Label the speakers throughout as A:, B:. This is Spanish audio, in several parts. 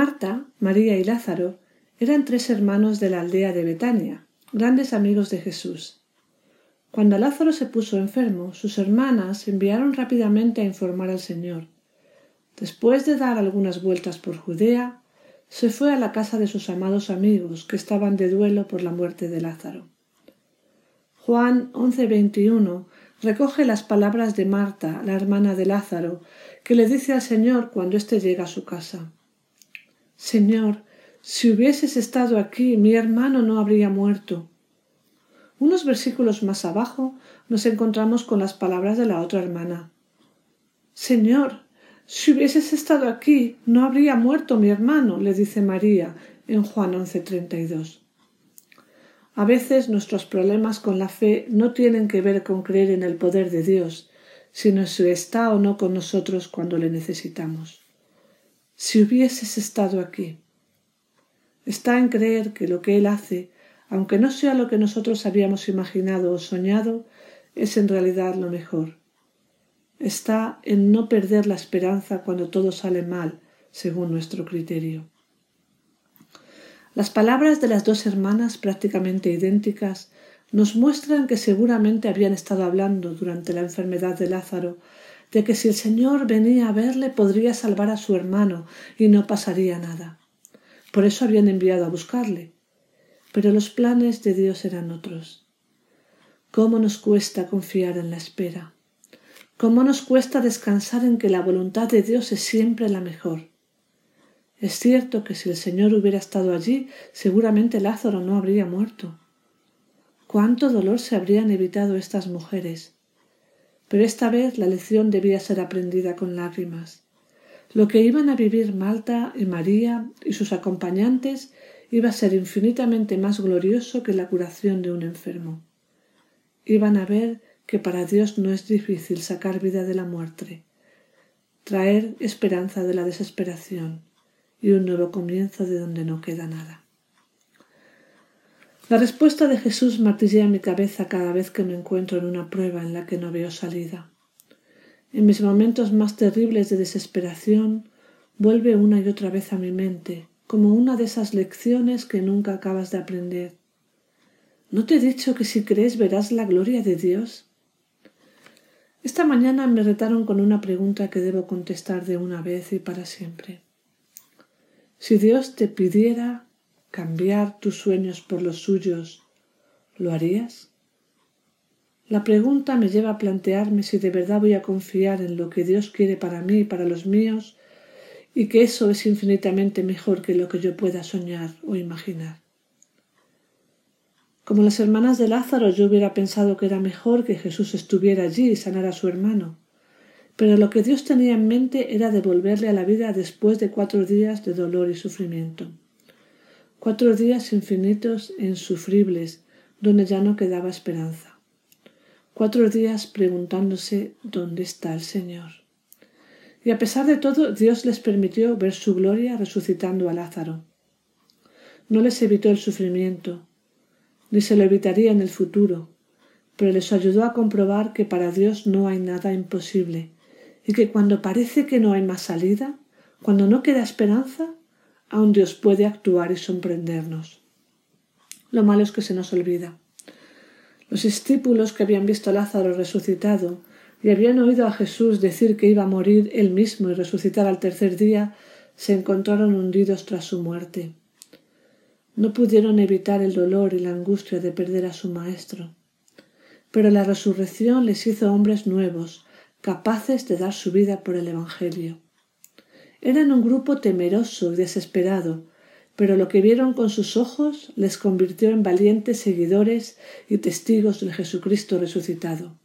A: Marta, María y Lázaro eran tres hermanos de la aldea de Betania, grandes amigos de Jesús. Cuando Lázaro se puso enfermo, sus hermanas enviaron rápidamente a informar al Señor. Después de dar algunas vueltas por Judea, se fue a la casa de sus amados amigos que estaban de duelo por la muerte de Lázaro. Juan 11:21 recoge las palabras de Marta, la hermana de Lázaro, que le dice al Señor cuando éste llega a su casa. Señor, si hubieses estado aquí, mi hermano no habría muerto. Unos versículos más abajo nos encontramos con las palabras de la otra hermana. Señor, si hubieses estado aquí, no habría muerto mi hermano, le dice María en Juan 11:32. A veces nuestros problemas con la fe no tienen que ver con creer en el poder de Dios, sino si está o no con nosotros cuando le necesitamos si hubieses estado aquí. Está en creer que lo que Él hace, aunque no sea lo que nosotros habíamos imaginado o soñado, es en realidad lo mejor. Está en no perder la esperanza cuando todo sale mal, según nuestro criterio. Las palabras de las dos hermanas, prácticamente idénticas, nos muestran que seguramente habían estado hablando durante la enfermedad de Lázaro de que si el Señor venía a verle podría salvar a su hermano y no pasaría nada. Por eso habían enviado a buscarle. Pero los planes de Dios eran otros. ¿Cómo nos cuesta confiar en la espera? ¿Cómo nos cuesta descansar en que la voluntad de Dios es siempre la mejor? Es cierto que si el Señor hubiera estado allí, seguramente Lázaro no habría muerto. ¿Cuánto dolor se habrían evitado estas mujeres? Pero esta vez la lección debía ser aprendida con lágrimas. Lo que iban a vivir Malta y María y sus acompañantes iba a ser infinitamente más glorioso que la curación de un enfermo. Iban a ver que para Dios no es difícil sacar vida de la muerte, traer esperanza de la desesperación y un nuevo comienzo de donde no queda nada. La respuesta de Jesús martillea mi cabeza cada vez que me encuentro en una prueba en la que no veo salida. En mis momentos más terribles de desesperación, vuelve una y otra vez a mi mente, como una de esas lecciones que nunca acabas de aprender. ¿No te he dicho que si crees verás la gloria de Dios? Esta mañana me retaron con una pregunta que debo contestar de una vez y para siempre. Si Dios te pidiera cambiar tus sueños por los suyos, ¿lo harías? La pregunta me lleva a plantearme si de verdad voy a confiar en lo que Dios quiere para mí y para los míos, y que eso es infinitamente mejor que lo que yo pueda soñar o imaginar. Como las hermanas de Lázaro, yo hubiera pensado que era mejor que Jesús estuviera allí y sanara a su hermano. Pero lo que Dios tenía en mente era devolverle a la vida después de cuatro días de dolor y sufrimiento. Cuatro días infinitos e insufribles, donde ya no quedaba esperanza. Cuatro días preguntándose dónde está el Señor. Y a pesar de todo, Dios les permitió ver su gloria resucitando a Lázaro. No les evitó el sufrimiento, ni se lo evitaría en el futuro, pero les ayudó a comprobar que para Dios no hay nada imposible, y que cuando parece que no hay más salida, cuando no queda esperanza, aún Dios puede actuar y sorprendernos. Lo malo es que se nos olvida. Los discípulos que habían visto a Lázaro resucitado y habían oído a Jesús decir que iba a morir él mismo y resucitar al tercer día, se encontraron hundidos tras su muerte. No pudieron evitar el dolor y la angustia de perder a su Maestro. Pero la resurrección les hizo hombres nuevos, capaces de dar su vida por el Evangelio. Eran un grupo temeroso y desesperado, pero lo que vieron con sus ojos les convirtió en valientes seguidores y testigos del Jesucristo resucitado.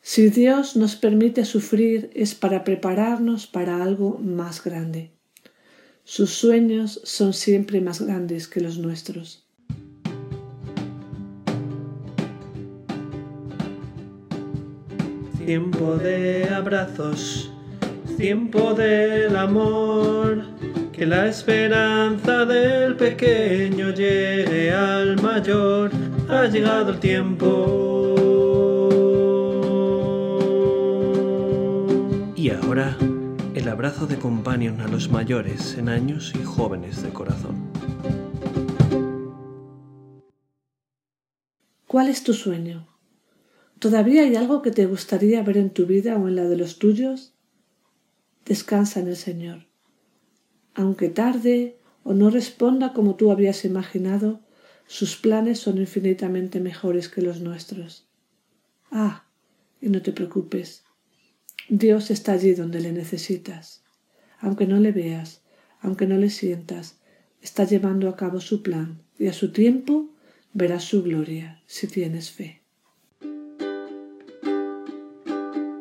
A: Si Dios nos permite sufrir es para prepararnos para algo más grande. Sus sueños son siempre más grandes que los nuestros.
B: Tiempo de abrazos, tiempo del amor, que la esperanza del pequeño llegue al mayor, ha llegado el tiempo. Y ahora el abrazo de companion a los mayores en años y jóvenes de corazón.
A: ¿Cuál es tu sueño? ¿Todavía hay algo que te gustaría ver en tu vida o en la de los tuyos? Descansa en el Señor. Aunque tarde o no responda como tú habías imaginado, sus planes son infinitamente mejores que los nuestros. Ah, y no te preocupes, Dios está allí donde le necesitas. Aunque no le veas, aunque no le sientas, está llevando a cabo su plan y a su tiempo verás su gloria si tienes fe.